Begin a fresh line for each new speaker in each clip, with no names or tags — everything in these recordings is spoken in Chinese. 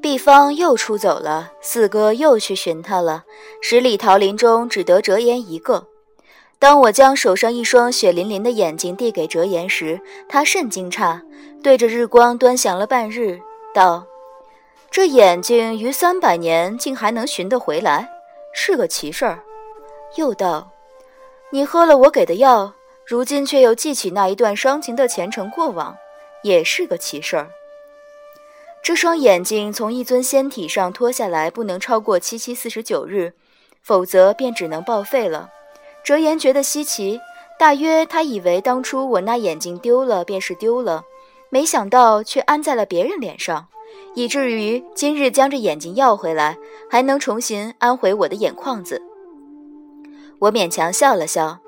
毕方又出走了，四哥又去寻他了。十里桃林中只得折颜一个。当我将手上一双血淋淋的眼睛递给折颜时，他甚惊诧，对着日光端详了半日，道：“这眼睛于三百年竟还能寻得回来，是个奇事儿。”又道：“你喝了我给的药，如今却又记起那一段伤情的前程过往，也是个奇事儿。”这双眼睛从一尊仙体上脱下来，不能超过七七四十九日，否则便只能报废了。哲言觉得稀奇，大约他以为当初我那眼睛丢了便是丢了，没想到却安在了别人脸上，以至于今日将这眼睛要回来，还能重新安回我的眼眶子。我勉强笑了笑，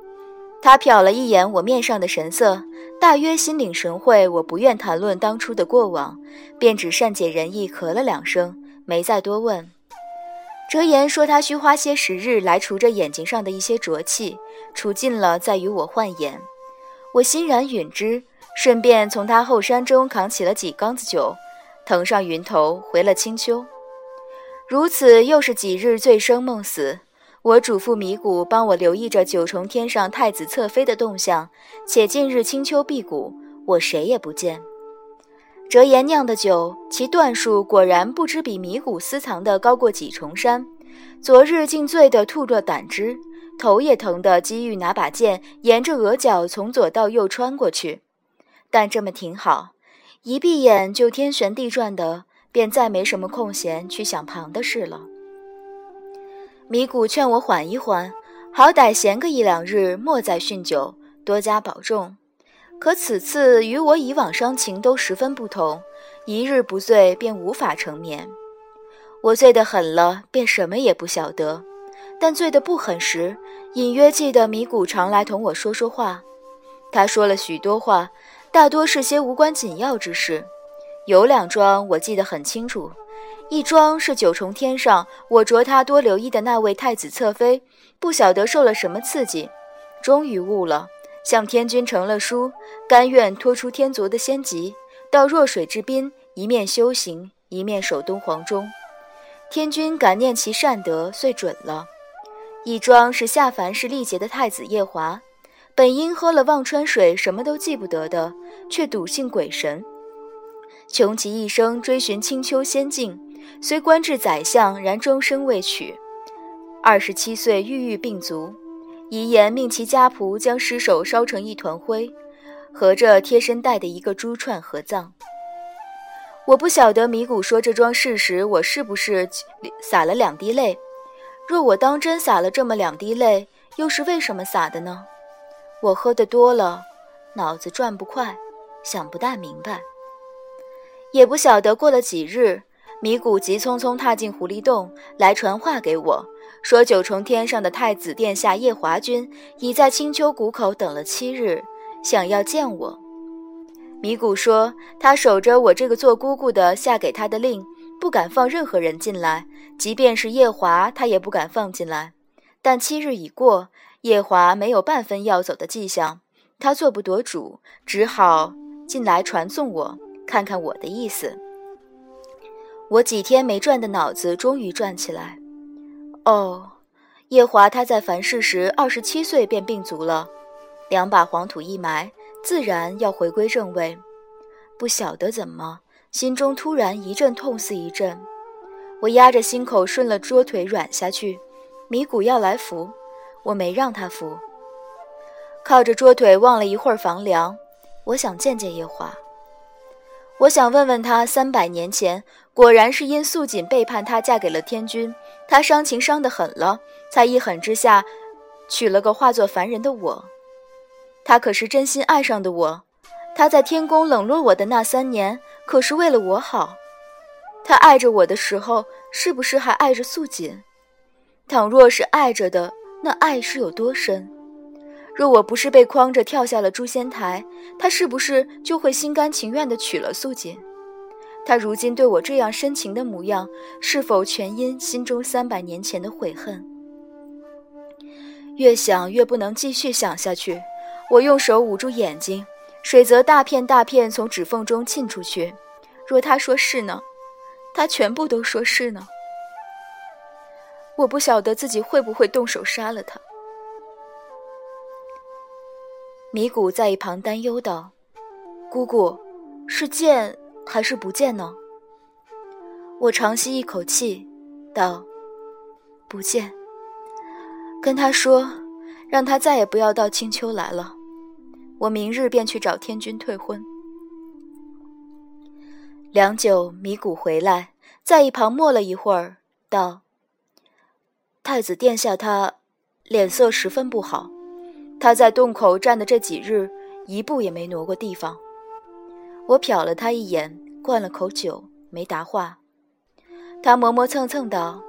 他瞟了一眼我面上的神色。大约心领神会，我不愿谈论当初的过往，便只善解人意咳了两声，没再多问。哲言说他需花些时日来除这眼睛上的一些浊气，除尽了再与我换眼。我欣然允之，顺便从他后山中扛起了几缸子酒，腾上云头回了青丘。如此又是几日醉生梦死。我嘱咐米谷帮我留意着九重天上太子侧妃的动向，且近日青丘辟谷，我谁也不见。折颜酿的酒，其段数果然不知比米谷私藏的高过几重山。昨日竟醉得吐着胆汁，头也疼得机遇拿把剑沿着额角从左到右穿过去。但这么挺好，一闭眼就天旋地转的，便再没什么空闲去想旁的事了。米谷劝我缓一缓，好歹闲个一两日，莫再酗酒，多加保重。可此次与我以往伤情都十分不同，一日不醉便无法成眠。我醉得狠了，便什么也不晓得；但醉得不狠时，隐约记得米谷常来同我说说话。他说了许多话，大多是些无关紧要之事，有两桩我记得很清楚。一桩是九重天上，我着他多留意的那位太子侧妃，不晓得受了什么刺激，终于悟了，向天君成了书，甘愿脱出天族的仙籍，到弱水之滨，一面修行，一面守东皇钟。天君感念其善德，遂准了。一桩是下凡是历劫的太子夜华，本应喝了忘川水，什么都记不得的，却笃信鬼神，穷其一生追寻青丘仙境。虽官至宰相，然终身未娶。二十七岁郁郁病卒，遗言命其家仆将尸首烧成一团灰，和着贴身带的一个珠串合葬。我不晓得米谷说这桩事时，我是不是洒了两滴泪？若我当真洒了这么两滴泪，又是为什么洒的呢？我喝得多了，脑子转不快，想不大明白。也不晓得过了几日。米谷急匆匆踏进狐狸洞，来传话给我，说九重天上的太子殿下夜华君已在青丘谷口等了七日，想要见我。米谷说，他守着我这个做姑姑的下给他的令，不敢放任何人进来，即便是夜华，他也不敢放进来。但七日已过，夜华没有半分要走的迹象，他做不夺主，只好进来传送我，看看我的意思。我几天没转的脑子终于转起来。哦，夜华他在凡世时二十七岁便病卒了，两把黄土一埋，自然要回归正位。不晓得怎么，心中突然一阵痛似一阵。我压着心口顺了桌腿软下去。米谷要来扶，我没让他扶，靠着桌腿望了一会儿房梁。我想见见夜华。我想问问他，三百年前果然是因素锦背叛他，嫁给了天君，他伤情伤得狠了，才一狠之下娶了个化作凡人的我。他可是真心爱上的我，他在天宫冷落我的那三年，可是为了我好。他爱着我的时候，是不是还爱着素锦？倘若是爱着的，那爱是有多深？若我不是被诓着跳下了诛仙台，他是不是就会心甘情愿地娶了素锦？他如今对我这样深情的模样，是否全因心中三百年前的悔恨？越想越不能继续想下去，我用手捂住眼睛，水则大片大片从指缝中沁出去。若他说是呢？他全部都说是呢？我不晓得自己会不会动手杀了他。米谷在一旁担忧道：“姑姑，是见还是不见呢？”我长吸一口气，道：“不见。”跟他说，让他再也不要到青丘来了。我明日便去找天君退婚。良久，米谷回来，在一旁默了一会儿，道：“太子殿下他脸色十分不好，他在洞口站的这几日，一步也没挪过地方。”我瞟了他一眼，灌了口酒，没答话。他磨磨蹭蹭道：“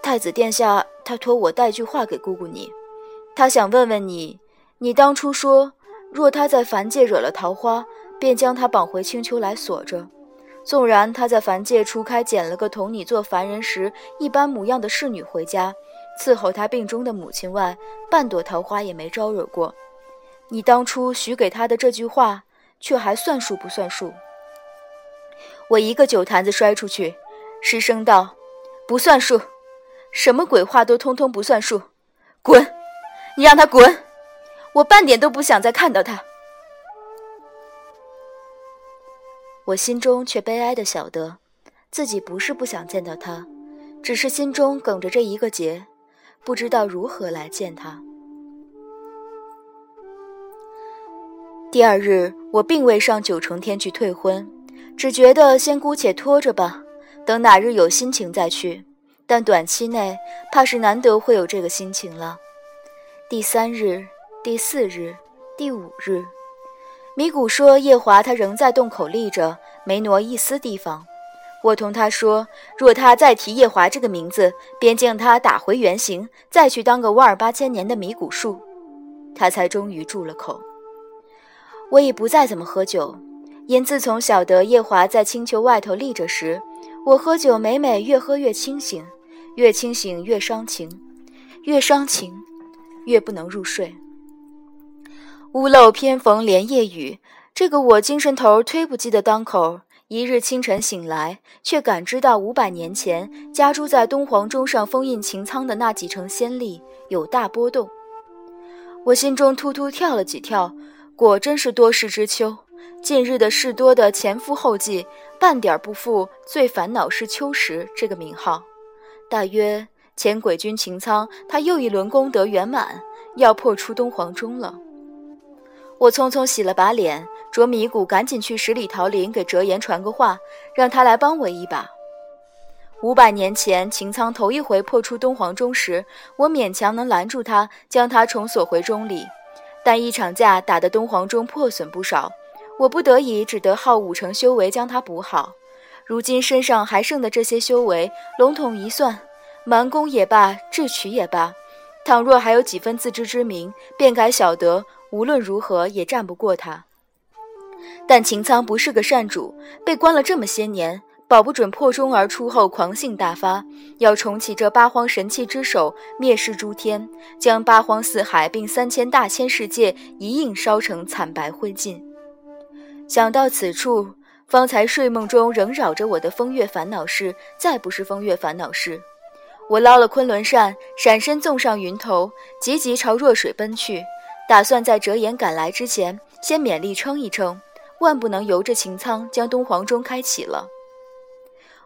太子殿下，他托我带句话给姑姑你，他想问问你，你当初说，若他在凡界惹了桃花，便将他绑回青丘来锁着。”纵然他在凡界初开捡了个同你做凡人时一般模样的侍女回家，伺候他病中的母亲外，半朵桃花也没招惹过。你当初许给他的这句话，却还算数不算数？我一个酒坛子摔出去，失声道：“不算数，什么鬼话都通通不算数，滚！你让他滚！我半点都不想再看到他。”我心中却悲哀的晓得，自己不是不想见到他，只是心中梗着这一个结，不知道如何来见他。第二日，我并未上九重天去退婚，只觉得先姑且拖着吧，等哪日有心情再去。但短期内怕是难得会有这个心情了。第三日、第四日、第五日。米谷说：“夜华他仍在洞口立着，没挪一丝地方。”我同他说：“若他再提夜华这个名字，便将他打回原形，再去当个万儿八千年的米谷树。”他才终于住了口。我已不再怎么喝酒，因自从晓得夜华在青丘外头立着时，我喝酒每每越喝越清醒，越清醒越伤情，越伤情越不能入睡。屋漏偏逢连夜雨，这个我精神头忒不济的当口，一日清晨醒来，却感知到五百年前家住在东皇钟上封印擎苍的那几成仙力有大波动。我心中突突跳了几跳，果真是多事之秋。近日的事多的前赴后继，半点不负“最烦恼是秋时”这个名号。大约前鬼君擎苍他又一轮功德圆满，要破出东皇钟了。我匆匆洗了把脸，着米谷赶紧去十里桃林给哲言传个话，让他来帮我一把。五百年前，擎苍头一回破出东皇钟时，我勉强能拦住他，将他重锁回钟里。但一场架打得东皇钟破损不少，我不得已只得耗五成修为将它补好。如今身上还剩的这些修为，笼统一算，蛮攻也罢，智取也罢，倘若还有几分自知之明，便该晓得。无论如何也战不过他，但秦苍不是个善主，被关了这么些年，保不准破钟而出后狂性大发，要重启这八荒神器之手，灭世诸天，将八荒四海并三千大千世界一应烧成惨白灰烬。想到此处，方才睡梦中仍扰着我的风月烦恼事，再不是风月烦恼事。我捞了昆仑扇，闪身纵上云头，急急朝弱水奔去。打算在折颜赶来之前，先勉力撑一撑，万不能由着擎苍将东皇钟开启了。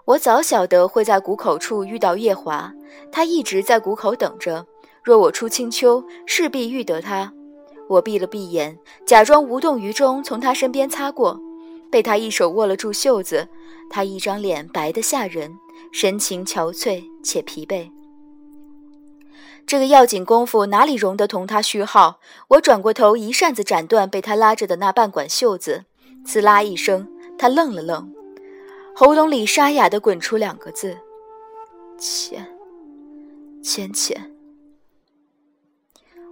我早晓得会在谷口处遇到夜华，他一直在谷口等着。若我出青丘，势必遇得他。我闭了闭眼，假装无动于衷，从他身边擦过，被他一手握了住袖子。他一张脸白得吓人，神情憔悴且疲惫。这个要紧功夫哪里容得同他虚耗？我转过头，一扇子斩断被他拉着的那半管袖子，呲啦一声，他愣了愣，喉咙里沙哑的滚出两个字：“浅，浅浅。”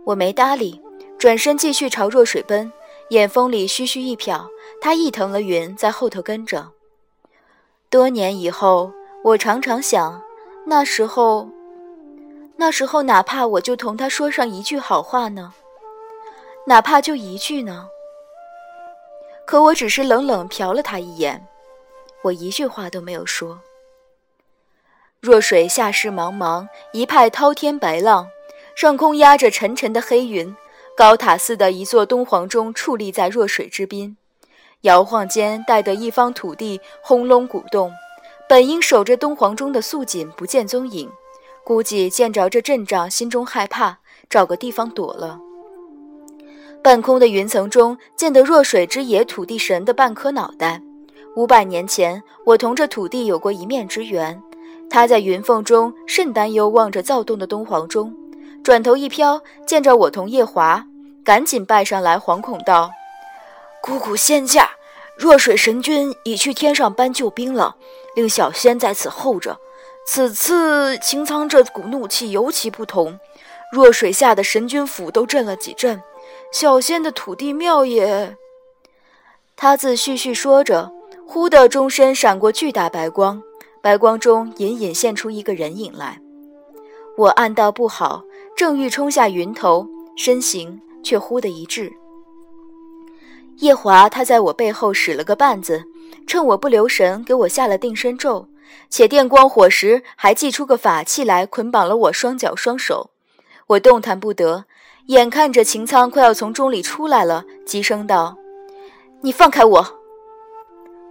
我没搭理，转身继续朝弱水奔，眼风里虚虚一瞟，他一腾了云，在后头跟着。多年以后，我常常想，那时候。那时候哪怕我就同他说上一句好话呢？哪怕就一句呢？可我只是冷冷瞟了他一眼，我一句话都没有说。若水下势茫茫，一派滔天白浪，上空压着沉沉的黑云，高塔似的一座东皇钟矗立在弱水之滨，摇晃间带得一方土地轰隆鼓动。本应守着东皇钟的素锦不见踪影，估计见着这阵仗，心中害怕，找个地方躲了。半空的云层中见得弱水之野土地神的半颗脑袋。五百年前，我同这土地有过一面之缘。他在云缝中甚担忧，望着躁动的东皇钟，转头一飘，见着我同夜华，赶紧拜上来，惶恐道：“姑姑仙驾，弱水神君已去天上搬救兵了。”令小仙在此候着。此次擎苍这股怒气尤其不同，弱水下的神君府都震了几震，小仙的土地庙也……他自絮絮说着，忽的钟身闪过巨大白光，白光中隐隐现出一个人影来。我暗道不好，正欲冲下云头，身形却忽的一滞。夜华他在我背后使了个绊子。趁我不留神，给我下了定身咒，且电光火石，还祭出个法器来捆绑了我双脚双手。我动弹不得，眼看着秦苍快要从钟里出来了，急声道：“你放开我！”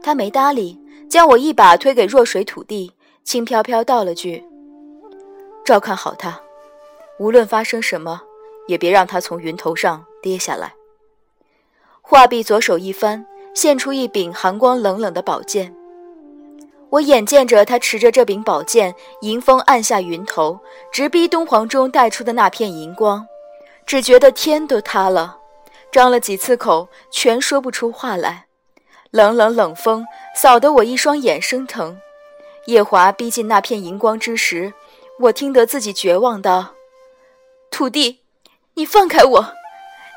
他没搭理，将我一把推给弱水土地，轻飘飘道了句：“照看好他，无论发生什么，也别让他从云头上跌下来。”话毕，左手一翻。现出一柄寒光冷冷的宝剑，我眼见着他持着这柄宝剑迎风按下云头，直逼东皇钟带出的那片银光，只觉得天都塌了，张了几次口，全说不出话来。冷冷冷风扫得我一双眼生疼。夜华逼近那片银光之时，我听得自己绝望道：“土地，你放开我，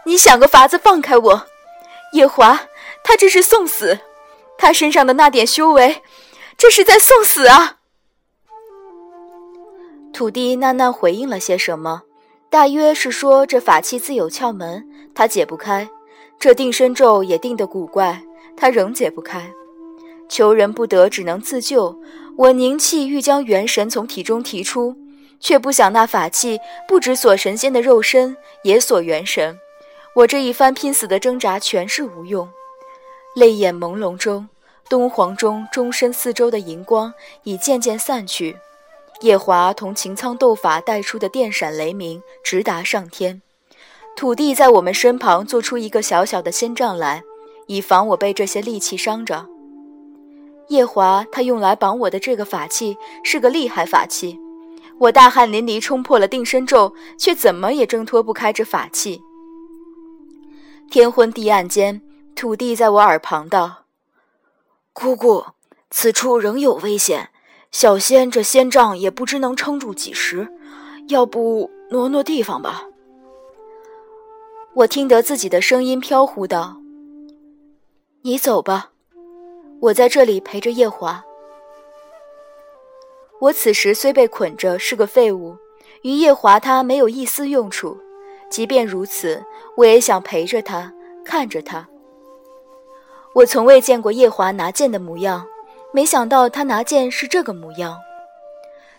你想个法子放开我，夜华。”他这是送死，他身上的那点修为，这是在送死啊！土地喃喃回应了些什么，大约是说这法器自有窍门，他解不开；这定身咒也定得古怪，他仍解不开。求人不得，只能自救。我凝气欲将元神从体中提出，却不想那法器不止锁神仙的肉身，也锁元神。我这一番拼死的挣扎，全是无用。泪眼朦胧中，东皇钟钟身四周的银光已渐渐散去。夜华同擎苍斗法带出的电闪雷鸣直达上天。土地在我们身旁做出一个小小的仙障来，以防我被这些利器伤着。夜华他用来绑我的这个法器是个厉害法器，我大汗淋漓冲破了定身咒，却怎么也挣脱不开这法器。天昏地暗间。土地在我耳旁道：“姑姑，此处仍有危险，小仙这仙杖也不知能撑住几时，要不挪挪地方吧。”我听得自己的声音飘忽道：“你走吧，我在这里陪着夜华。”我此时虽被捆着，是个废物，与夜华他没有一丝用处。即便如此，我也想陪着他，看着他。我从未见过夜华拿剑的模样，没想到他拿剑是这个模样。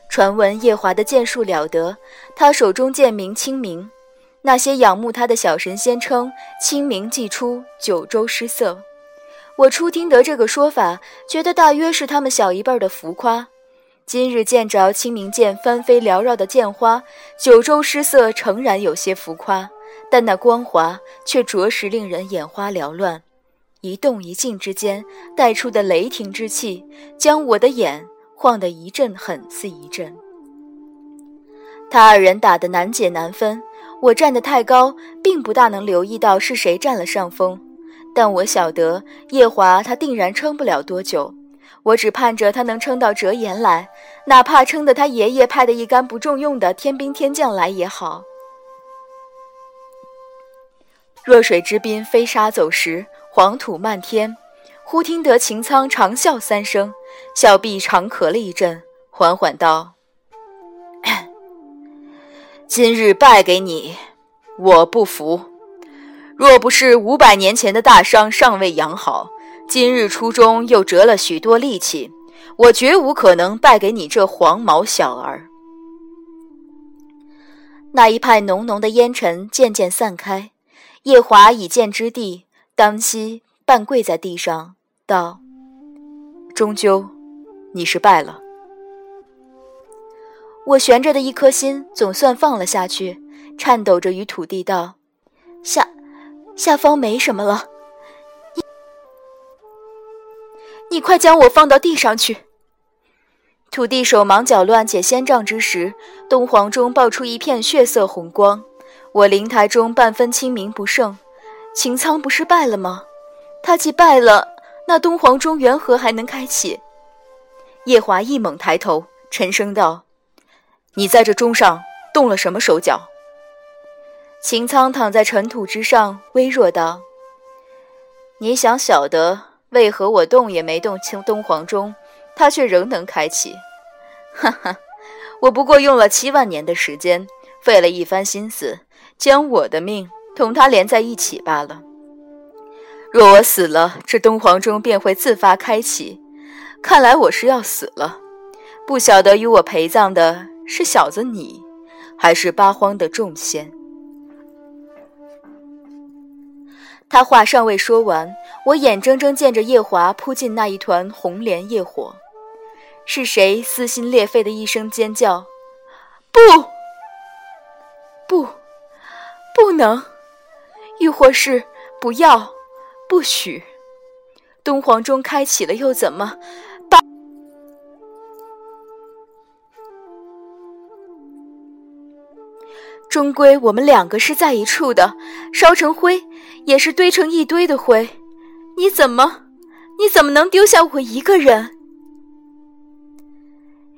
传闻夜华的剑术了得，他手中剑名清明。那些仰慕他的小神仙称清明既出，九州失色。我初听得这个说法，觉得大约是他们小一辈的浮夸。今日见着清明剑翻飞缭绕的剑花，九州失色诚然有些浮夸，但那光华却着实令人眼花缭乱。一动一静之间带出的雷霆之气，将我的眼晃得一阵狠似一阵。他二人打得难解难分，我站得太高，并不大能留意到是谁占了上风。但我晓得夜华他定然撑不了多久，我只盼着他能撑到折颜来，哪怕撑得他爷爷派的一干不中用的天兵天将来也好。弱水之滨，飞沙走石。黄土漫天，忽听得秦苍长啸三声，小臂长咳了一阵，缓缓道：“今日败给你，我不服。若不是五百年前的大伤尚未养好，今日初中又折了许多力气，我绝无可能败给你这黄毛小儿。那一派浓浓的烟尘渐渐散开，夜华已见之地，当夕半跪在地上，道：“终究，你是败了。”我悬着的一颗心总算放了下去，颤抖着与土地道：“下，下方没什么了。你，快将我放到地上去。”土地手忙脚乱解仙杖之时，东皇中爆出一片血色红光。我灵台中半分清明不胜，秦苍不是败了吗？他既败了，那东皇钟缘何还能开启？夜华一猛抬头，沉声道：“你在这钟上动了什么手脚？”秦苍躺在尘土之上，微弱道：“你想晓得为何我动也没动清东皇钟？”他却仍能开启，哈哈！我不过用了七万年的时间，费了一番心思，将我的命同他连在一起罢了。若我死了，这东皇钟便会自发开启。看来我是要死了。不晓得与我陪葬的是小子你，还是八荒的众仙？他话尚未说完，我眼睁睁见着夜华扑进那一团红莲业火。是谁撕心裂肺的一声尖叫？不，不，不能！亦或是不要，不许！东皇钟开启了又怎么？终归我们两个是在一处的，烧成灰也是堆成一堆的灰。你怎么，你怎么能丢下我一个人？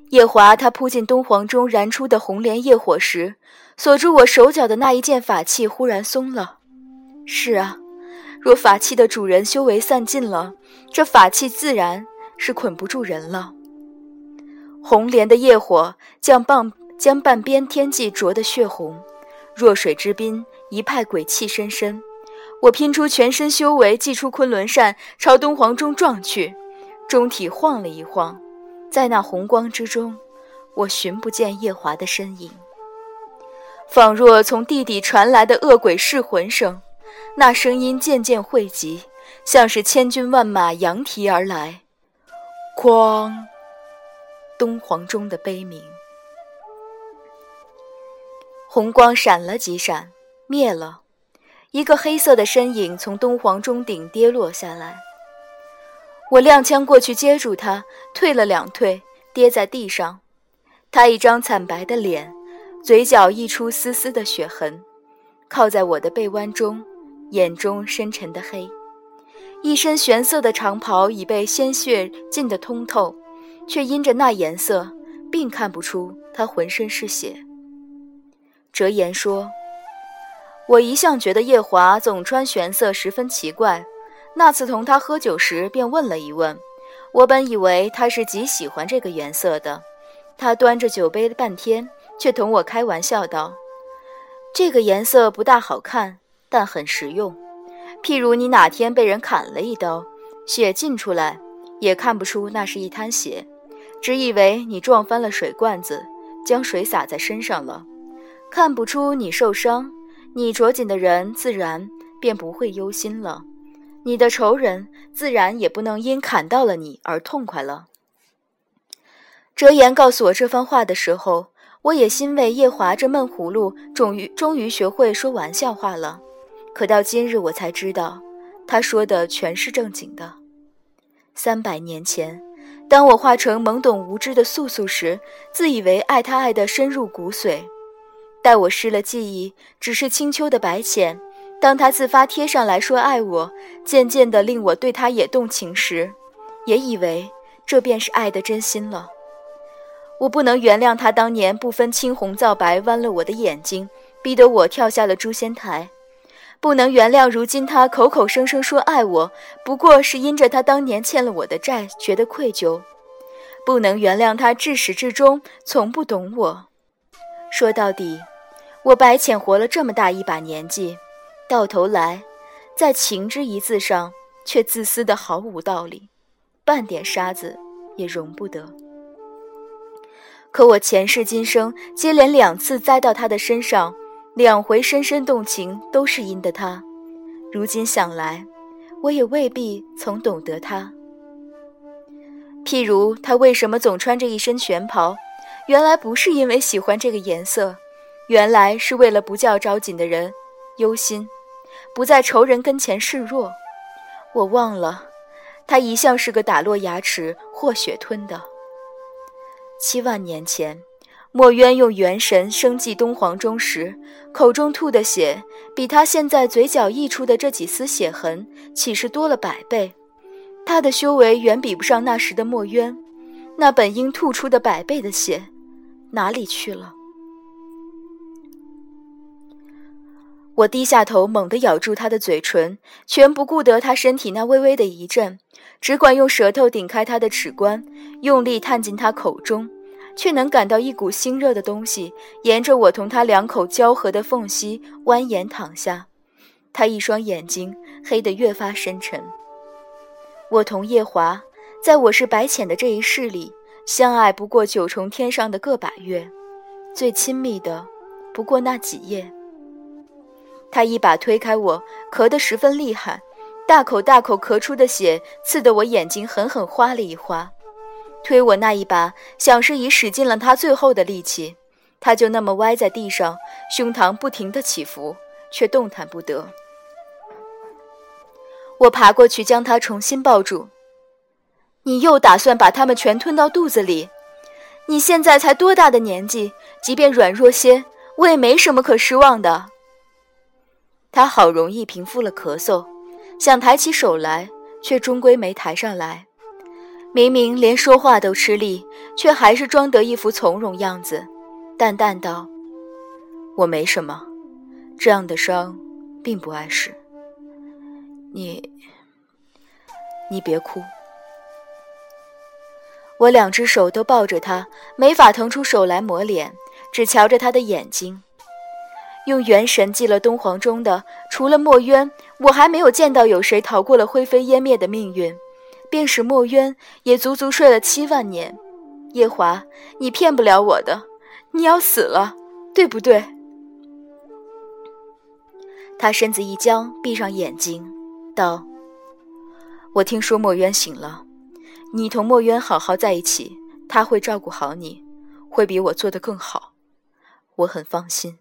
夜华，他扑进东皇中燃出的红莲业火时，锁住我手脚的那一件法器忽然松了。是啊，若法器的主人修为散尽了，这法器自然是捆不住人了。红莲的业火将半将半边天际灼得血红，弱水之滨，一派鬼气深深。我拼出全身修为，祭出昆仑扇，朝东皇钟撞去，钟体晃了一晃。在那红光之中，我寻不见夜华的身影，仿若从地底传来的恶鬼噬魂声。那声音渐渐汇集，像是千军万马扬蹄而来。哐！东皇钟的悲鸣。红光闪了几闪，灭了。一个黑色的身影从东皇钟顶跌落下来。我踉跄过去接住他，退了两退，跌在地上。他一张惨白的脸，嘴角溢出丝丝的血痕，靠在我的背弯中，眼中深沉的黑。一身玄色的长袍已被鲜血浸得通透，却因着那颜色，并看不出他浑身是血。哲言说：“我一向觉得夜华总穿玄色十分奇怪。”那次同他喝酒时，便问了一问。我本以为他是极喜欢这个颜色的。他端着酒杯半天，却同我开玩笑道：“这个颜色不大好看，但很实用。譬如你哪天被人砍了一刀，血浸出来，也看不出那是一滩血，只以为你撞翻了水罐子，将水洒在身上了，看不出你受伤。你着紧的人自然便不会忧心了。”你的仇人自然也不能因砍到了你而痛快了。哲言告诉我这番话的时候，我也欣慰夜华这闷葫芦终于终于学会说玩笑话了。可到今日，我才知道，他说的全是正经的。三百年前，当我化成懵懂无知的素素时，自以为爱他爱得深入骨髓；待我失了记忆，只是青丘的白浅。当他自发贴上来说爱我，渐渐的令我对他也动情时，也以为这便是爱的真心了。我不能原谅他当年不分青红皂白剜了我的眼睛，逼得我跳下了诛仙台；不能原谅如今他口口声声说爱我，不过是因着他当年欠了我的债，觉得愧疚；不能原谅他至始至终从不懂我。说到底。我白浅活了这么大一把年纪，到头来，在情之一字上却自私的毫无道理，半点沙子也容不得。可我前世今生接连两次栽到他的身上，两回深深动情，都是因的他。如今想来，我也未必曾懂得他。譬如他为什么总穿着一身玄袍，原来不是因为喜欢这个颜色。原来是为了不叫招紧的人忧心，不在仇人跟前示弱。我忘了，他一向是个打落牙齿或血吞的。七万年前，墨渊用元神生祭东皇钟时，口中吐的血，比他现在嘴角溢出的这几丝血痕，岂是多了百倍？他的修为远比不上那时的墨渊，那本应吐出的百倍的血，哪里去了？我低下头，猛地咬住他的嘴唇，全不顾得他身体那微微的一震，只管用舌头顶开他的齿关，用力探进他口中，却能感到一股腥热的东西沿着我同他两口交合的缝隙蜿蜒淌下。他一双眼睛黑得越发深沉。我同夜华，在我是白浅的这一世里，相爱不过九重天上的个把月，最亲密的，不过那几夜。他一把推开我，咳得十分厉害，大口大口咳出的血刺得我眼睛狠狠花了一花。推我那一把，想是已使尽了他最后的力气，他就那么歪在地上，胸膛不停地起伏，却动弹不得。我爬过去将他重新抱住。你又打算把他们全吞到肚子里？你现在才多大的年纪？即便软弱些，我也没什么可失望的。他好容易平复了咳嗽，想抬起手来，却终归没抬上来。明明连说话都吃力，却还是装得一副从容样子，淡淡道：“我没什么，这样的伤，并不碍事。你，你别哭。”我两只手都抱着他，没法腾出手来抹脸，只瞧着他的眼睛。用元神祭了东皇钟的，除了墨渊，我还没有见到有谁逃过了灰飞烟灭的命运。便是墨渊，也足足睡了七万年。夜华，你骗不了我的，你要死了，对不对？他身子一僵，闭上眼睛，道：“我听说墨渊醒了，你同墨渊好好在一起，他会照顾好你，会比我做得更好，我很放心。”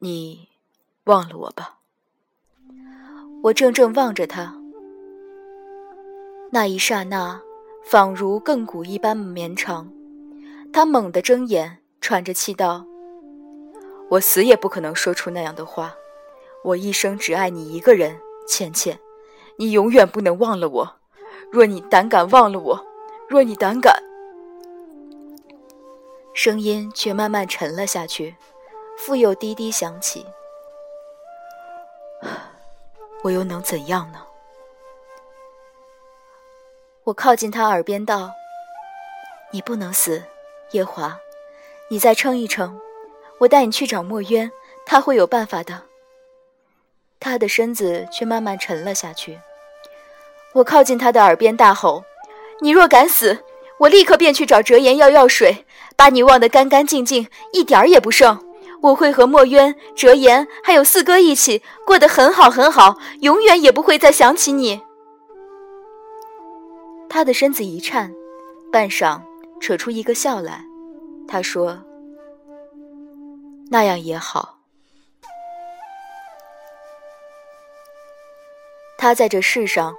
你忘了我吧。我怔怔望着他，那一刹那，仿如亘古一般绵长。他猛地睁眼，喘着气道：“我死也不可能说出那样的话。我一生只爱你一个人，倩倩，你永远不能忘了我。若你胆敢忘了我，若你胆敢……”声音却慢慢沉了下去。复又低低响起，我又能怎样呢？我靠近他耳边道：“你不能死，夜华，你再撑一撑，我带你去找墨渊，他会有办法的。”他的身子却慢慢沉了下去。我靠近他的耳边大吼：“你若敢死，我立刻便去找折颜要药水，把你忘得干干净净，一点儿也不剩。”我会和墨渊、折颜还有四哥一起过得很好很好，永远也不会再想起你。他的身子一颤，半晌扯出一个笑来，他说：“那样也好。”他在这世上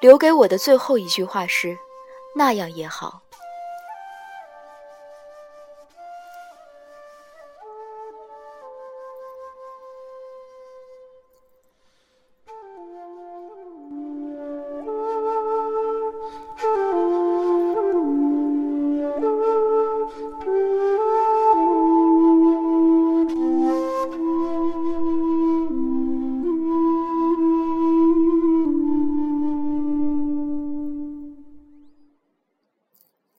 留给我的最后一句话是：“那样也好。”